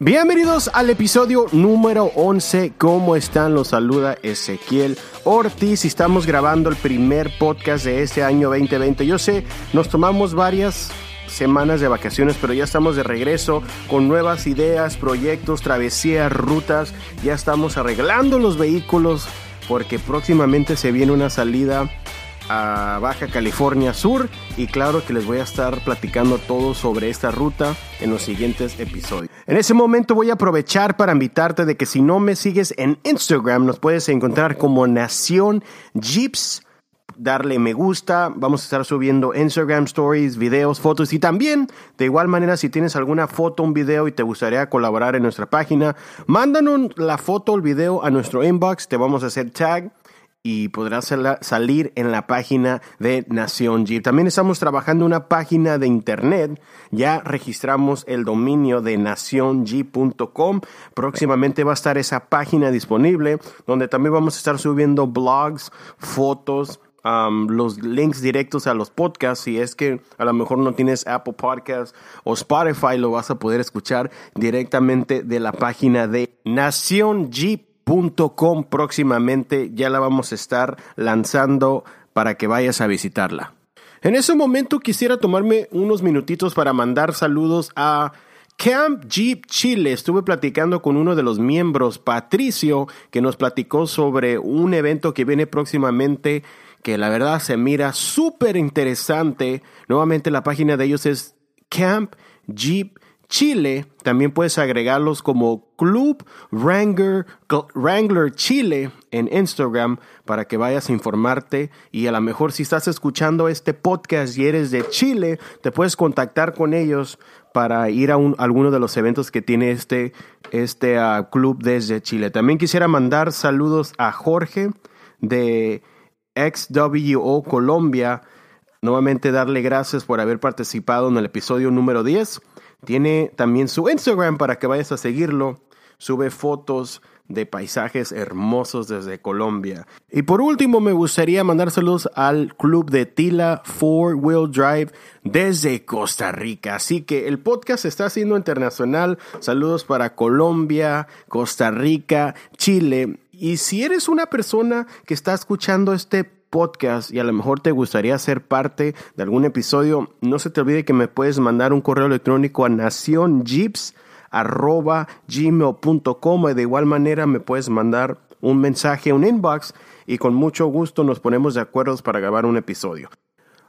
Bienvenidos al episodio número 11. ¿Cómo están? Los saluda Ezequiel Ortiz estamos grabando el primer podcast de este año 2020. Yo sé, nos tomamos varias semanas de vacaciones, pero ya estamos de regreso con nuevas ideas, proyectos, travesías, rutas. Ya estamos arreglando los vehículos porque próximamente se viene una salida a Baja California Sur y claro que les voy a estar platicando todo sobre esta ruta en los siguientes episodios. En ese momento voy a aprovechar para invitarte de que si no me sigues en Instagram nos puedes encontrar como Nación Jeeps darle me gusta, vamos a estar subiendo Instagram stories, videos, fotos y también de igual manera si tienes alguna foto, un video y te gustaría colaborar en nuestra página, mándanos la foto o el video a nuestro inbox, te vamos a hacer tag y podrás salir en la página de Nación Jeep. También estamos trabajando una página de internet. Ya registramos el dominio de nacionjeep.com. Próximamente va a estar esa página disponible donde también vamos a estar subiendo blogs, fotos, los links directos a los podcasts. Si es que a lo mejor no tienes Apple Podcasts o Spotify, lo vas a poder escuchar directamente de la página de Nación Jeep Próximamente ya la vamos a estar lanzando para que vayas a visitarla. En ese momento quisiera tomarme unos minutitos para mandar saludos a Camp Jeep Chile. Estuve platicando con uno de los miembros, Patricio, que nos platicó sobre un evento que viene próximamente que la verdad se mira súper interesante. Nuevamente la página de ellos es Camp Jeep Chile, también puedes agregarlos como Club Wrangler, Chile en Instagram para que vayas a informarte y a lo mejor si estás escuchando este podcast y eres de Chile, te puedes contactar con ellos para ir a, alguno de los eventos que tiene este, este ah, club desde Chile. También quisiera mandar saludos a Jorge de XWO Colombia. Nuevamente darle gracias por haber participado en el episodio número 10 tiene también su Instagram para que vayas a seguirlo. Sube fotos de paisajes hermosos desde Colombia. Y por último, me gustaría mandar saludos al club de Tila Four Wheel Drive desde Costa Rica. Así que el podcast está haciendo internacional. Saludos para Colombia, Costa Rica, Chile. Y si eres una persona que está escuchando este podcast y a lo mejor te gustaría ser parte de algún episodio, no se te olvide que me puedes mandar un correo electrónico a nacionjeeps.gmail.com y de igual manera me puedes mandar un mensaje, un inbox y con mucho gusto nos ponemos de acuerdo para grabar un episodio.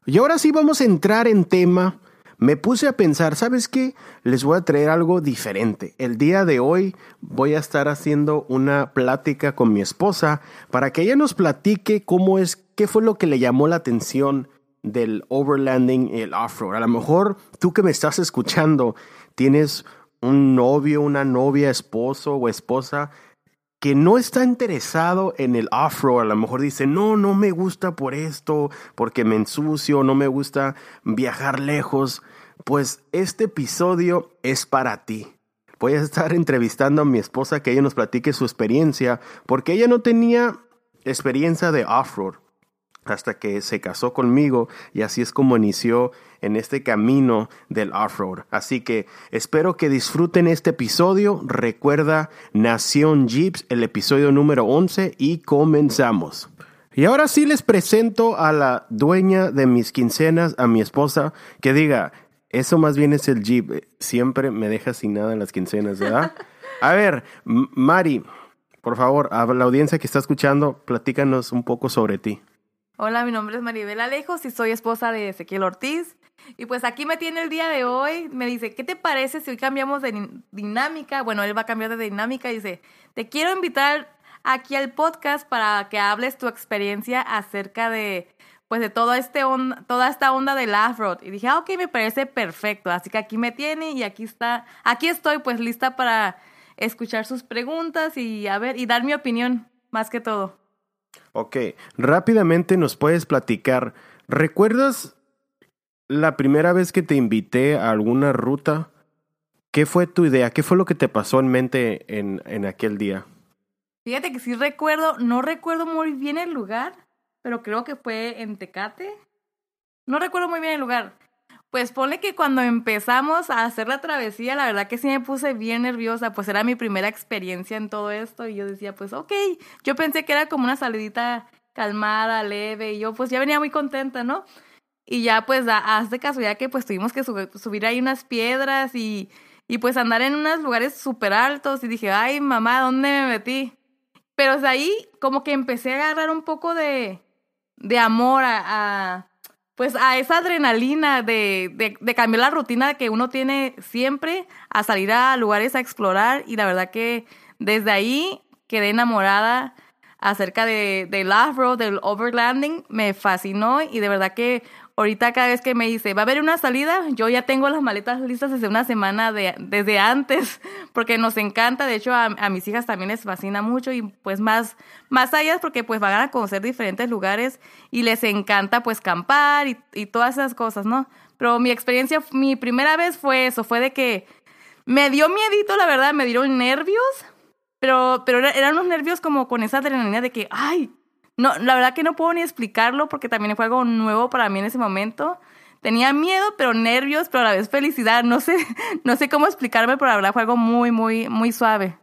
Y ahora sí vamos a entrar en tema me puse a pensar, ¿sabes qué? Les voy a traer algo diferente. El día de hoy voy a estar haciendo una plática con mi esposa para que ella nos platique cómo es, qué fue lo que le llamó la atención del overlanding y el off-road. A lo mejor tú que me estás escuchando tienes un novio, una novia, esposo o esposa que no está interesado en el off-road, a lo mejor dice, no, no me gusta por esto, porque me ensucio, no me gusta viajar lejos, pues este episodio es para ti. Voy a estar entrevistando a mi esposa que ella nos platique su experiencia, porque ella no tenía experiencia de off-road hasta que se casó conmigo y así es como inició en este camino del off-road. Así que espero que disfruten este episodio. Recuerda Nación Jeeps, el episodio número 11 y comenzamos. Y ahora sí les presento a la dueña de mis quincenas, a mi esposa, que diga, eso más bien es el Jeep. Siempre me deja sin nada en las quincenas, ¿verdad? A ver, Mari, por favor, a la audiencia que está escuchando, platícanos un poco sobre ti. Hola, mi nombre es Maribel Alejos y soy esposa de Ezequiel Ortiz. Y pues aquí me tiene el día de hoy. Me dice, ¿qué te parece si hoy cambiamos de dinámica? Bueno, él va a cambiar de dinámica y dice, te quiero invitar aquí al podcast para que hables tu experiencia acerca de, pues, de todo este toda esta onda del off-road. Y dije, ah, ok, me parece perfecto. Así que aquí me tiene y aquí está, aquí estoy pues lista para escuchar sus preguntas y a ver, y dar mi opinión, más que todo. Ok, rápidamente nos puedes platicar. ¿Recuerdas la primera vez que te invité a alguna ruta? ¿Qué fue tu idea? ¿Qué fue lo que te pasó en mente en, en aquel día? Fíjate que sí recuerdo, no recuerdo muy bien el lugar, pero creo que fue en Tecate. No recuerdo muy bien el lugar. Pues ponle que cuando empezamos a hacer la travesía, la verdad que sí me puse bien nerviosa, pues era mi primera experiencia en todo esto y yo decía, pues ok, yo pensé que era como una salidita calmada, leve y yo pues ya venía muy contenta, ¿no? Y ya pues hace casualidad que pues tuvimos que subir ahí unas piedras y, y pues andar en unos lugares súper altos y dije, ay mamá, ¿dónde me metí? Pero de ahí como que empecé a agarrar un poco de, de amor a pues a esa adrenalina de, de, de, cambiar la rutina que uno tiene siempre, a salir a lugares a explorar y la verdad que desde ahí quedé enamorada acerca de, del off-road, del overlanding, me fascinó y de verdad que ahorita cada vez que me dice, va a haber una salida, yo ya tengo las maletas listas desde una semana de, desde antes, porque nos encanta, de hecho a, a, mis hijas también les fascina mucho y pues más, más allá porque pues van a conocer diferentes lugares y les encanta pues campar y, y todas esas cosas, ¿no? Pero mi experiencia, mi primera vez fue eso, fue de que me dio miedito, la verdad, me dieron nervios, pero, pero eran unos nervios como con esa adrenalina de que, ay, no, la verdad que no puedo ni explicarlo porque también fue algo nuevo para mí en ese momento. Tenía miedo, pero nervios, pero a la vez felicidad. No sé, no sé cómo explicarme, pero la verdad fue algo muy, muy, muy suave.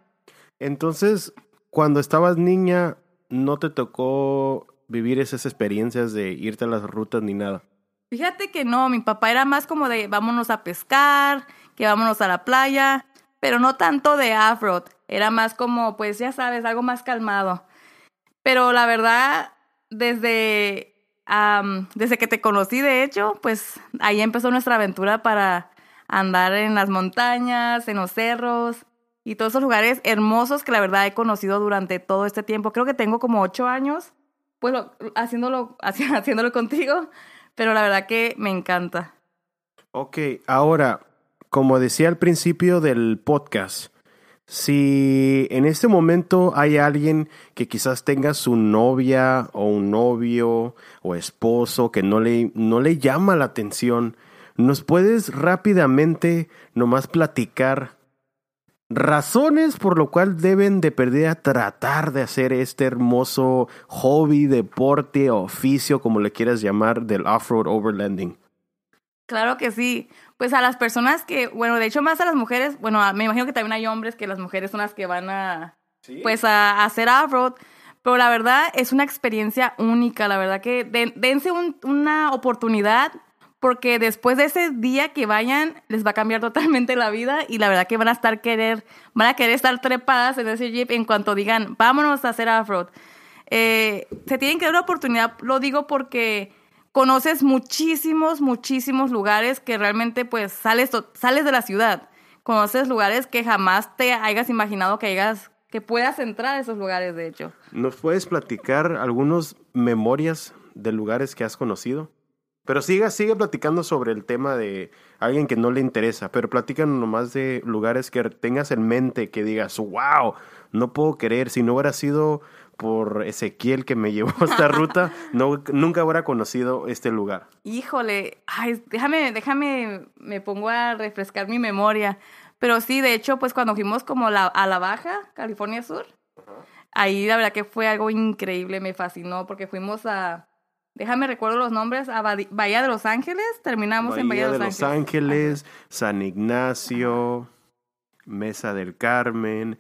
Entonces, cuando estabas niña, ¿no te tocó vivir esas experiencias de irte a las rutas ni nada? Fíjate que no, mi papá era más como de vámonos a pescar, que vámonos a la playa, pero no tanto de off-road. Era más como, pues ya sabes, algo más calmado. Pero la verdad, desde, desde que te conocí, de hecho, pues ahí empezó nuestra aventura para andar en las montañas, en los cerros y todos esos lugares hermosos que la verdad he conocido durante todo este tiempo. Creo que tengo como ocho años, pues haciéndolo, haciéndolo contigo, pero la verdad que me encanta. Ok, ahora, como decía al principio del podcast, si en este momento hay alguien que quizás tenga su novia o un novio o esposo que no le, no le llama la atención, ¿nos puedes rápidamente nomás platicar razones por lo cual deben de perder a tratar de hacer este hermoso hobby, deporte, oficio, como le quieras llamar, del off-road overlanding? Claro que sí pues a las personas que, bueno, de hecho más a las mujeres, bueno, me imagino que también hay hombres que las mujeres son las que van a, pues a, hacer off-road, pero la verdad es una experiencia única, la verdad que dense una oportunidad porque después de ese día que vayan les va a cambiar totalmente la vida y la verdad que van a estar querer, van a querer estar trepadas en ese jeep en cuanto digan, vámonos a hacer off-road. Eh, se tienen que dar una oportunidad, lo digo porque conoces muchísimos, muchísimos lugares que realmente pues sales, sales de la ciudad. Conoces lugares que jamás te hayas imaginado que hayas, que puedas entrar a esos lugares, de hecho. ¿Nos puedes platicar algunas memorias de lugares que has conocido? Pero siga, sigue platicando sobre el tema de alguien que no le interesa, pero platican nomás de lugares que tengas en mente que digas, wow, no puedo creer, si no hubiera sido por Ezequiel que me llevó a esta ruta, no, nunca hubiera conocido este lugar. Híjole, ay, déjame, déjame, me pongo a refrescar mi memoria. Pero sí, de hecho, pues cuando fuimos como la, a la Baja, California Sur, ahí la verdad que fue algo increíble, me fascinó, porque fuimos a, déjame recuerdo los nombres, a Bahía de Los Ángeles, terminamos en Bahía de Los, Los Ángeles, San Ignacio, Mesa del Carmen,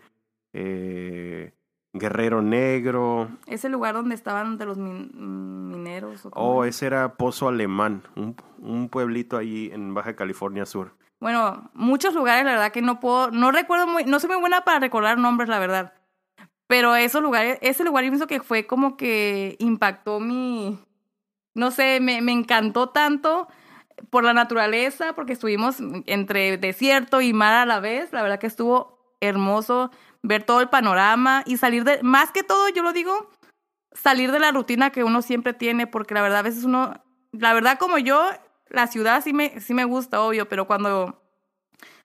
eh, Guerrero Negro. Ese lugar donde estaban de los mineros. oh, ese era Pozo Alemán, un, un, pueblito ahí en Baja California Sur. Bueno, muchos lugares, la verdad que no puedo, no recuerdo muy, no soy muy buena para recordar nombres, la verdad. Pero esos lugares, ese lugar yo pienso que fue como que impactó mi, no sé, me, me encantó tanto por la naturaleza, porque estuvimos entre desierto y mar a la vez, la verdad que estuvo hermoso ver todo el panorama y salir de, más que todo, yo lo digo, salir de la rutina que uno siempre tiene, porque la verdad a veces uno, la verdad como yo, la ciudad sí me, sí me gusta, obvio, pero cuando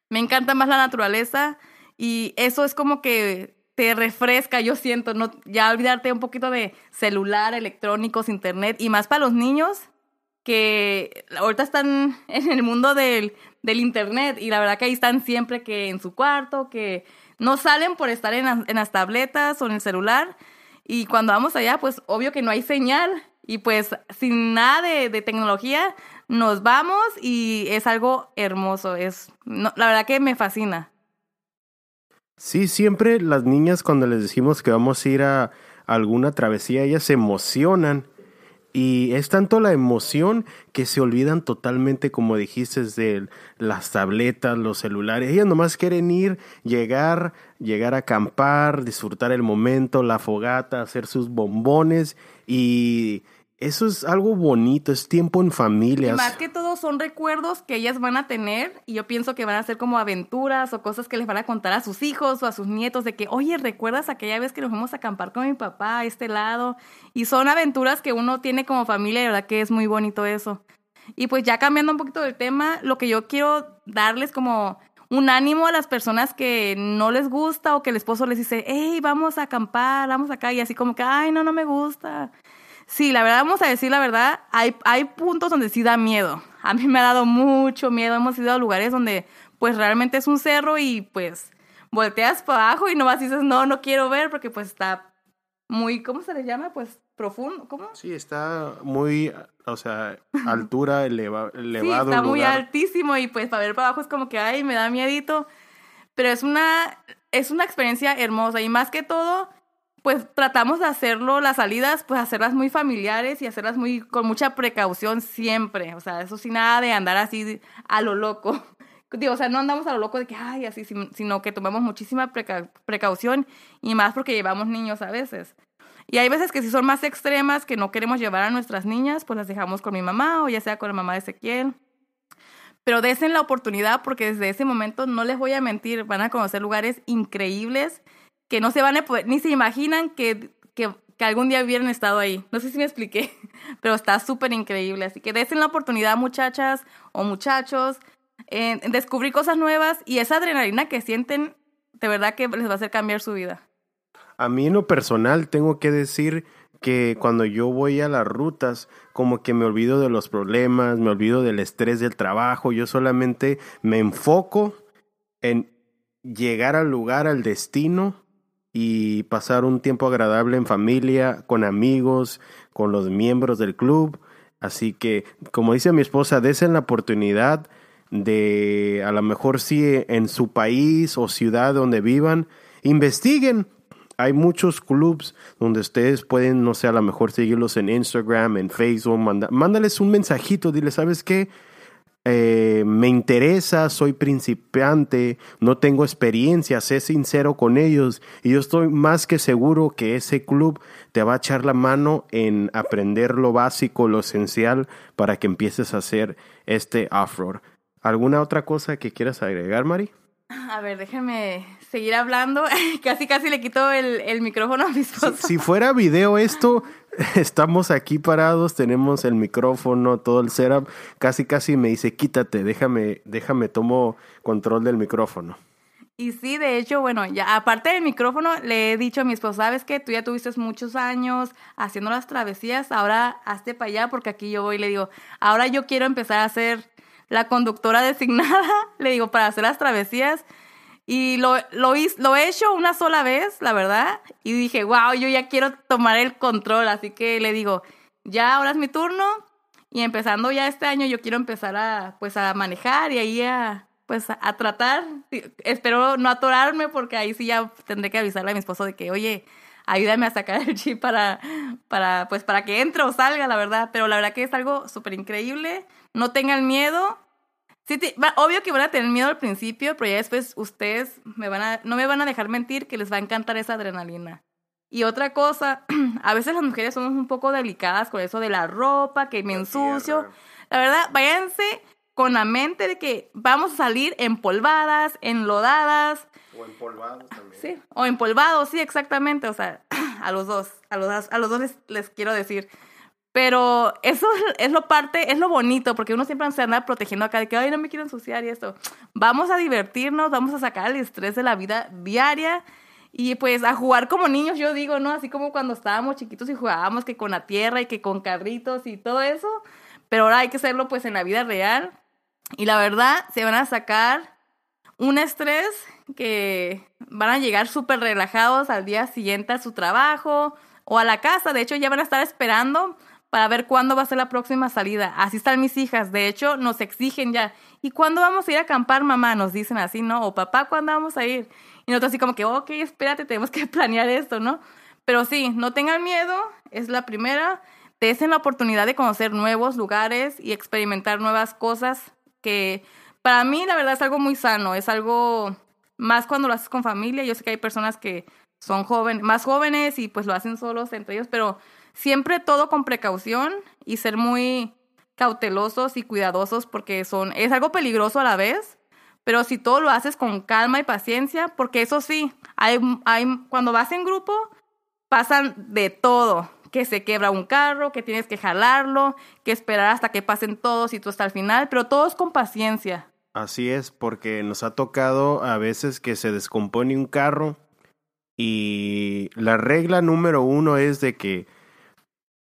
me encanta más la naturaleza y eso es como que te refresca, yo siento, no, ya olvidarte un poquito de celular, electrónicos, internet y más para los niños que ahorita están en el mundo del, del internet y la verdad que ahí están siempre que en su cuarto, que no salen por estar en, las tabletas o en el celular. Y cuando vamos allá, pues obvio que no hay señal. Y pues sin nada de, de tecnología, nos vamos y es algo hermoso. Es, la verdad que me fascina. Sí, siempre las niñas cuando les decimos que vamos a ir a alguna travesía, ellas se emocionan y es tanto la emoción que se olvidan totalmente, como dijiste, de las tabletas, los celulares. Ellas nomás quieren ir, llegar, llegar a acampar, disfrutar el momento, la fogata, hacer sus bombones y eso es algo bonito, es tiempo en familia. más que todo son recuerdos que ellas van a tener y yo pienso que van a ser como aventuras o cosas que les van a contar a sus hijos o a sus nietos de que, oye, ¿recuerdas aquella vez que nos fuimos a acampar con mi papá a este lado? Y son aventuras que uno tiene como familia y verdad que es muy bonito eso. Y pues ya cambiando un poquito del tema, lo que yo quiero darles como un ánimo a las personas que no les gusta o que el esposo les dice, hey, vamos a acampar, vamos acá y así como que, ay, no, no me gusta Sí, la verdad, vamos a decir la verdad, hay, hay puntos donde sí da miedo. A mí me ha dado mucho miedo. Hemos ido a lugares donde pues realmente es un cerro y pues volteas para abajo y no vas y dices, no, no quiero ver porque pues está muy, ¿cómo se le llama? Pues profundo, ¿cómo? Sí, está muy, o sea, altura eleva, elevado. Sí, está muy altísimo y pues para ver para abajo es como que, ay, me da miedito. Pero es una, es una experiencia hermosa y más que todo pues tratamos de hacerlo, las salidas, pues hacerlas muy familiares y hacerlas muy con mucha precaución siempre. O sea, eso sin nada de andar así a lo loco. Digo, o sea, no andamos a lo loco de que, ay, así, sino que tomamos muchísima precaución y más porque llevamos niños a veces. Y hay veces que si son más extremas, que no queremos llevar a nuestras niñas, pues las dejamos con mi mamá o ya sea con la mamá de Ezequiel. Pero desen la oportunidad porque desde ese momento, no les voy a mentir, van a conocer lugares increíbles que no se van a poder, ni se imaginan que, que, algún día hubieran estado ahí. No sé si me expliqué, pero está súper increíble. Así que desen la oportunidad, muchachas o muchachos, en, descubrir cosas nuevas y esa adrenalina que sienten, de verdad que les va a hacer cambiar su vida. A mí en lo personal tengo que decir que cuando yo voy a las rutas, como que me olvido de los problemas, me olvido del estrés del trabajo, yo solamente me enfoco en llegar al lugar, al destino y pasar un tiempo agradable en familia, con amigos, con los miembros del club. Así que, como dice mi esposa, desen la oportunidad de, a lo mejor sí en su país o ciudad donde vivan, investiguen. Hay muchos clubs donde ustedes pueden, no sé, a lo mejor seguirlos en Instagram, en Facebook, mándales un mensajito, dile, ¿sabes qué? Eh, me interesa, soy principiante, no tengo experiencia, sé sincero con ellos y yo estoy más que seguro que ese club te va a echar la mano en aprender lo básico, lo esencial para que empieces a hacer este off-road. ¿Alguna otra cosa que quieras agregar, Mari? A ver, déjeme seguir hablando. casi, casi le quito el, el micrófono a mi esposo. Si, si, fuera video esto, estamos aquí parados, tenemos el micrófono, todo el setup. Casi, casi me dice, quítate, déjame, déjame, tomo control del micrófono. Y sí, de hecho, bueno, ya aparte del micrófono, le he dicho a mi esposo, sabes que tú ya tuviste muchos años haciendo las travesías, ahora hazte para allá porque aquí yo voy y le digo, ahora yo quiero empezar a ser la conductora designada, le digo, para hacer las travesías. Y lo, lo, lo he hecho una sola vez, la verdad. Y dije, wow, yo ya quiero tomar el control. Así que le digo, ya ahora es mi turno. Y empezando ya este año, yo quiero empezar a, pues, a manejar y ahí a, pues, a, tratar. Espero no atorarme porque ahí sí ya tendré que avisarle a mi esposo de que, oye, ayúdame a sacar el chip para, para, pues, para que entre o salga, la verdad. Pero la verdad que es algo súper increíble. No tengan miedo. Sí, obvio que van a tener miedo al principio, pero ya después ustedes me van a, no me van a dejar mentir que les va a encantar esa adrenalina. Y otra cosa, a veces las mujeres somos un poco delicadas con eso de la ropa, que me ensucio. La verdad, váyanse con la mente de que vamos a salir empolvadas, enlodadas. O empolvados también. Sí, o empolvados, sí, exactamente. O sea, a los dos, a los, a los dos les, les quiero decir. Pero eso es lo parte, es lo bonito, porque uno siempre se anda protegiendo acá de que, ay, no me quiero ensuciar y esto. Vamos a divertirnos, vamos a sacar el estrés de la vida diaria y pues a jugar como niños, yo digo, ¿no? Así como cuando estábamos chiquitos y jugábamos que con la tierra y que con carritos y todo eso. Pero ahora hay que hacerlo pues en la vida real. Y la verdad, se van a sacar un estrés que van a llegar súper relajados al día siguiente a su trabajo o a la casa. De hecho, ya van a estar esperando para ver cuándo va a ser la próxima salida. Así están mis hijas. De hecho, nos exigen ya. ¿Y cuándo vamos a ir a acampar, mamá? Nos dicen así, ¿no? O papá, ¿cuándo vamos a ir? Y nosotros así como que, ok, espérate, tenemos que planear esto, ¿no? Pero sí, no tengan miedo, es la primera. Desen la oportunidad de conocer nuevos lugares y experimentar nuevas cosas que para mí la verdad es algo muy sano, es algo más cuando lo haces con familia. Yo sé que hay personas que son jóvenes, más jóvenes y pues lo hacen solos entre ellos, pero siempre todo con precaución y ser muy cautelosos y cuidadosos porque son es algo peligroso a la vez, pero si todo lo haces con calma y paciencia, porque eso sí, hay, hay cuando vas en grupo pasan de todo, que se quebra un carro, que tienes que jalarlo, que esperar hasta que pasen todos y tú hasta el final, pero todos con paciencia. Así es, porque nos ha tocado a veces que se descompone un carro y la regla número uno es de que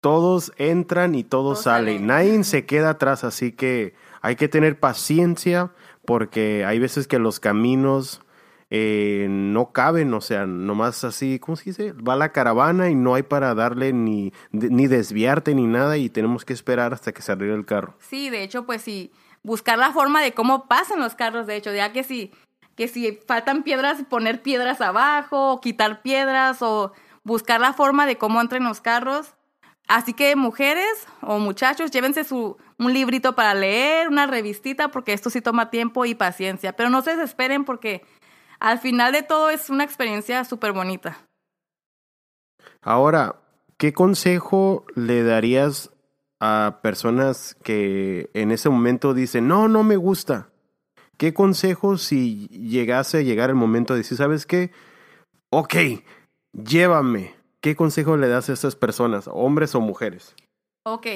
todos entran y todos, salen. Nadie se queda atrás, así que hay que tener paciencia porque hay veces que los caminos eh, no caben, o sea, nomás así, ¿cómo se dice? Va la caravana y no hay para darle ni, ni desviarte ni nada y tenemos que esperar hasta que se arregle el carro. Sí, de hecho, pues sí, buscar la forma de cómo pasan los carros, de hecho, ya que si que si faltan piedras, poner piedras abajo, o quitar piedras, o buscar la forma de cómo entren los carros. Así que mujeres o muchachos, llévense su, un librito para leer, una revistita, porque esto sí toma tiempo y paciencia. Pero no se desesperen porque al final de todo es una experiencia súper bonita. Ahora, ¿qué consejo le darías a personas que en ese momento dicen, no, no me gusta? ¿Qué consejo si llegase a llegar el momento de decir, ¿sabes qué? Ok, llévame. ¿Qué consejo le das a estas personas, hombres o mujeres? Ok,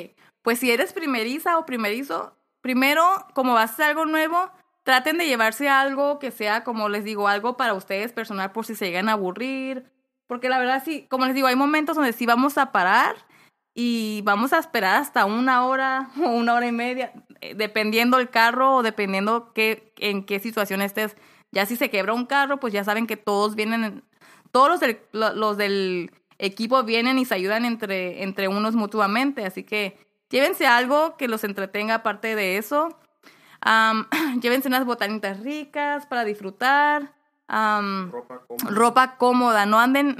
pues si eres primeriza o primerizo, primero, como vas a hacer algo nuevo, traten de llevarse algo que sea, como les digo, algo para ustedes personal por si se llegan a aburrir. Porque la verdad, sí, como les digo, hay momentos donde sí vamos a parar y vamos a esperar hasta una hora o una hora y media. Eh, dependiendo el carro o dependiendo qué, en qué situación estés. Ya si se quebra un carro, pues ya saben que todos vienen, todos los del, los del equipo vienen y se ayudan entre, entre unos mutuamente. Así que llévense algo que los entretenga aparte de eso. llévense unas botanitas ricas para disfrutar. ropa, cómoda. ropa, cómoda. no anden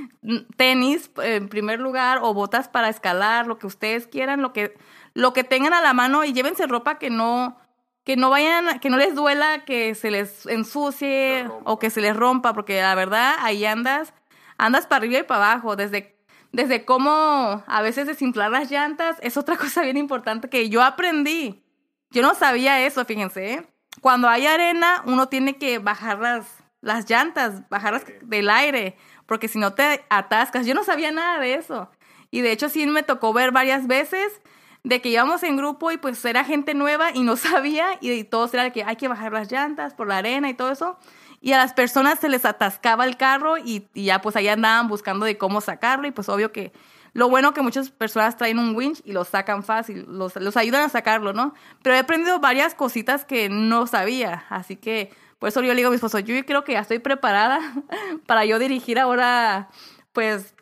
tenis en primer lugar o botas para escalar, lo que ustedes quieran, lo que lo que tengan a la mano y llévense ropa que no que no vayan, que no les duela que se les ensucie o que se les rompa, porque la verdad ahí andas, andas para arriba y para abajo, desde, desde cómo a veces desinflar las llantas, es otra cosa bien importante que yo aprendí. Yo no sabía eso, fíjense. ¿eh? Cuando hay arena, uno tiene que bajar las, las llantas, bajarlas del aire, porque si no te atascas. Yo no sabía nada de eso. Y de hecho sí me tocó ver varias veces de que íbamos en grupo y pues era gente nueva y no sabía y, todos era que hay que bajar las llantas por la arena y todo eso. Y a las personas se les atascaba el carro y, ya pues ahí andaban buscando de cómo sacarlo y pues obvio que lo bueno que muchas personas traen un winch y lo sacan fácil, los, los ayudan a sacarlo, ¿no? Pero he aprendido varias cositas que no sabía, así que por eso yo le digo a mi esposo, yo creo que ya estoy preparada para yo dirigir ahora pues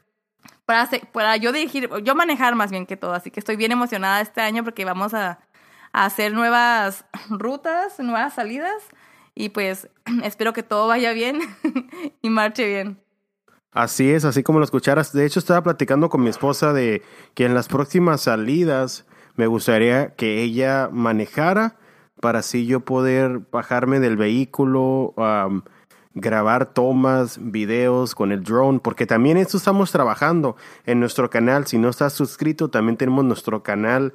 para, para yo dirigir, yo manejar más bien que todo, así que estoy bien emocionada este año porque vamos a, hacer nuevas rutas, nuevas salidas y pues espero que todo vaya bien y marche bien. Así es, así como lo escucharas. De hecho, estaba platicando con mi esposa de que en las próximas salidas me gustaría que ella manejara para así yo poder bajarme del vehículo, grabar tomas, videos con el drone, porque también esto estamos trabajando en nuestro canal. Si no estás suscrito, también tenemos nuestro canal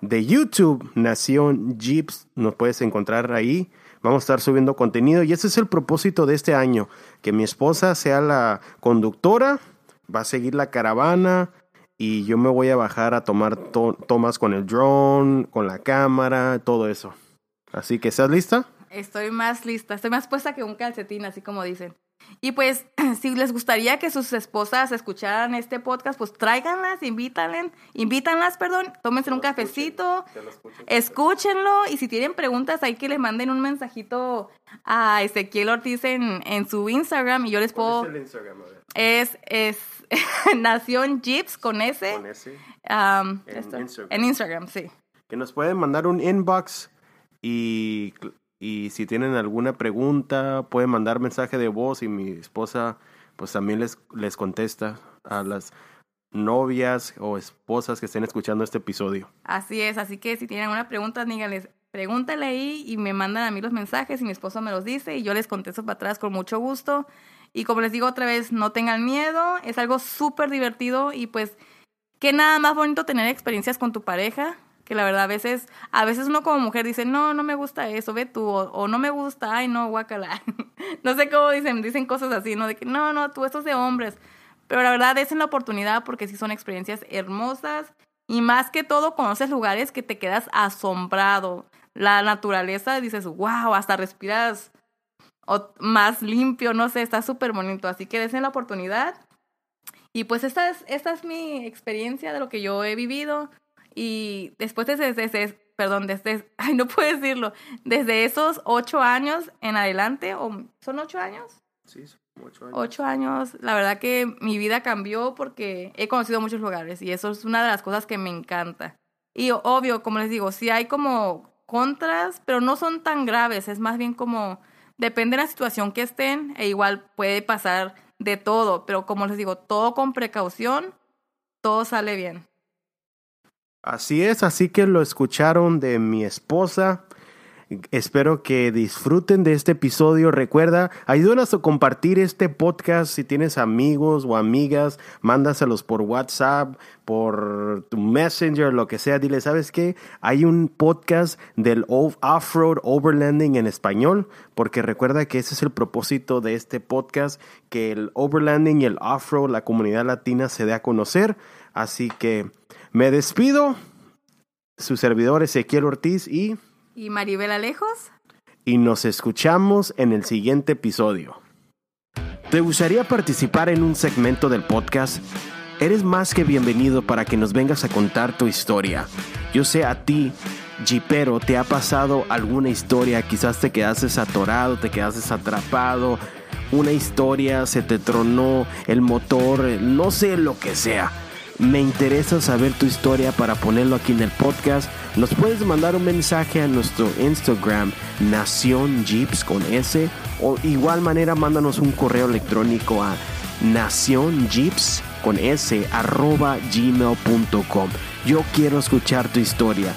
de YouTube, Nación Jeeps. Nos puedes encontrar ahí. Vamos a estar subiendo contenido y ese es el propósito de este año, que mi esposa sea la conductora, va a seguir la caravana y yo me voy a bajar a tomar tomas con el drone, con la cámara, todo eso. Así que, ¿estás lista? Estoy más lista, estoy más puesta que un calcetín, así como dicen. Y pues, si les gustaría que sus esposas escucharan este podcast, pues tráiganlas, invítanlas, invítanlas, perdón, tómense un cafecito, escúchenlo y si tienen preguntas, hay que les manden un mensajito a Ezequiel Ortiz en, en su Instagram y yo les puedo... es el Instagram? A ver. Es, es Nación Jeeps con S. Con ese. um, En esto, Instagram. en Instagram, sí. Que nos pueden mandar un inbox y, y si tienen alguna pregunta, pueden mandar mensaje de voz y mi esposa pues también les, les contesta a las novias o esposas que estén escuchando este episodio. Así es, así que si tienen alguna pregunta, díganles, pregúntale ahí y me mandan a mí los mensajes y mi esposo me los dice y yo les contesto para atrás con mucho gusto. Y como les digo otra vez, no tengan miedo, es algo súper divertido y pues qué nada más bonito tener experiencias con tu pareja, que la verdad a veces, a veces uno como mujer dice, no, no me gusta eso, ve tú, o, o no me gusta, ay no, guacala. no sé cómo dicen, dicen cosas así, ¿no? De que no, no, tú, esto es de hombres. Pero la verdad, es en la oportunidad porque sí son experiencias hermosas y más que todo conoces lugares que te quedas asombrado. La naturaleza, dices, wow, hasta respiras o más limpio, no sé, está súper bonito. Así que desen la oportunidad. Y pues esta es, esta es mi experiencia de lo que yo he vivido. Y después desde, desde perdón, desde, ay, no puedo decirlo, desde esos ocho años en adelante, o ¿son ocho años? Sí, ocho Ocho años, la verdad que mi vida cambió porque he conocido muchos lugares y eso es una de las cosas que me encanta. Y obvio, como les digo, sí hay como contras, pero no son tan graves, es más bien como depende de la situación que estén e igual puede pasar de todo, pero como les digo, todo con precaución, todo sale bien. Así es, así que lo escucharon de mi esposa. Espero que disfruten de este episodio. Recuerda, ayúdanos a compartir este podcast. Si tienes amigos o amigas, mándaselos por WhatsApp, por tu Messenger, lo que sea. Dile, ¿sabes qué? Hay un podcast del Off-Road Overlanding en español, porque recuerda que ese es el propósito de este podcast, que el Overlanding y el Off-Road, la comunidad latina, se dé a conocer. Así que me despido. Su servidor Ezequiel Ortiz y ¿Y Maribel Alejos? y nos escuchamos en el siguiente episodio. ¿Te gustaría participar en un segmento del podcast? Eres más que bienvenido para que nos vengas a contar tu historia. Yo sé a ti, Jeepero, te ha pasado alguna historia, quizás te quedaste atorado, te quedaste atrapado, una historia se te tronó el motor, no sé lo que sea. Me interesa saber tu historia para ponerlo aquí en el podcast. Nos puedes mandar un mensaje a nuestro Instagram, Nación Jeeps con S, o igual manera mándanos un correo electrónico a nacionjeeps con S arroba gmail.com. Yo quiero escuchar tu historia.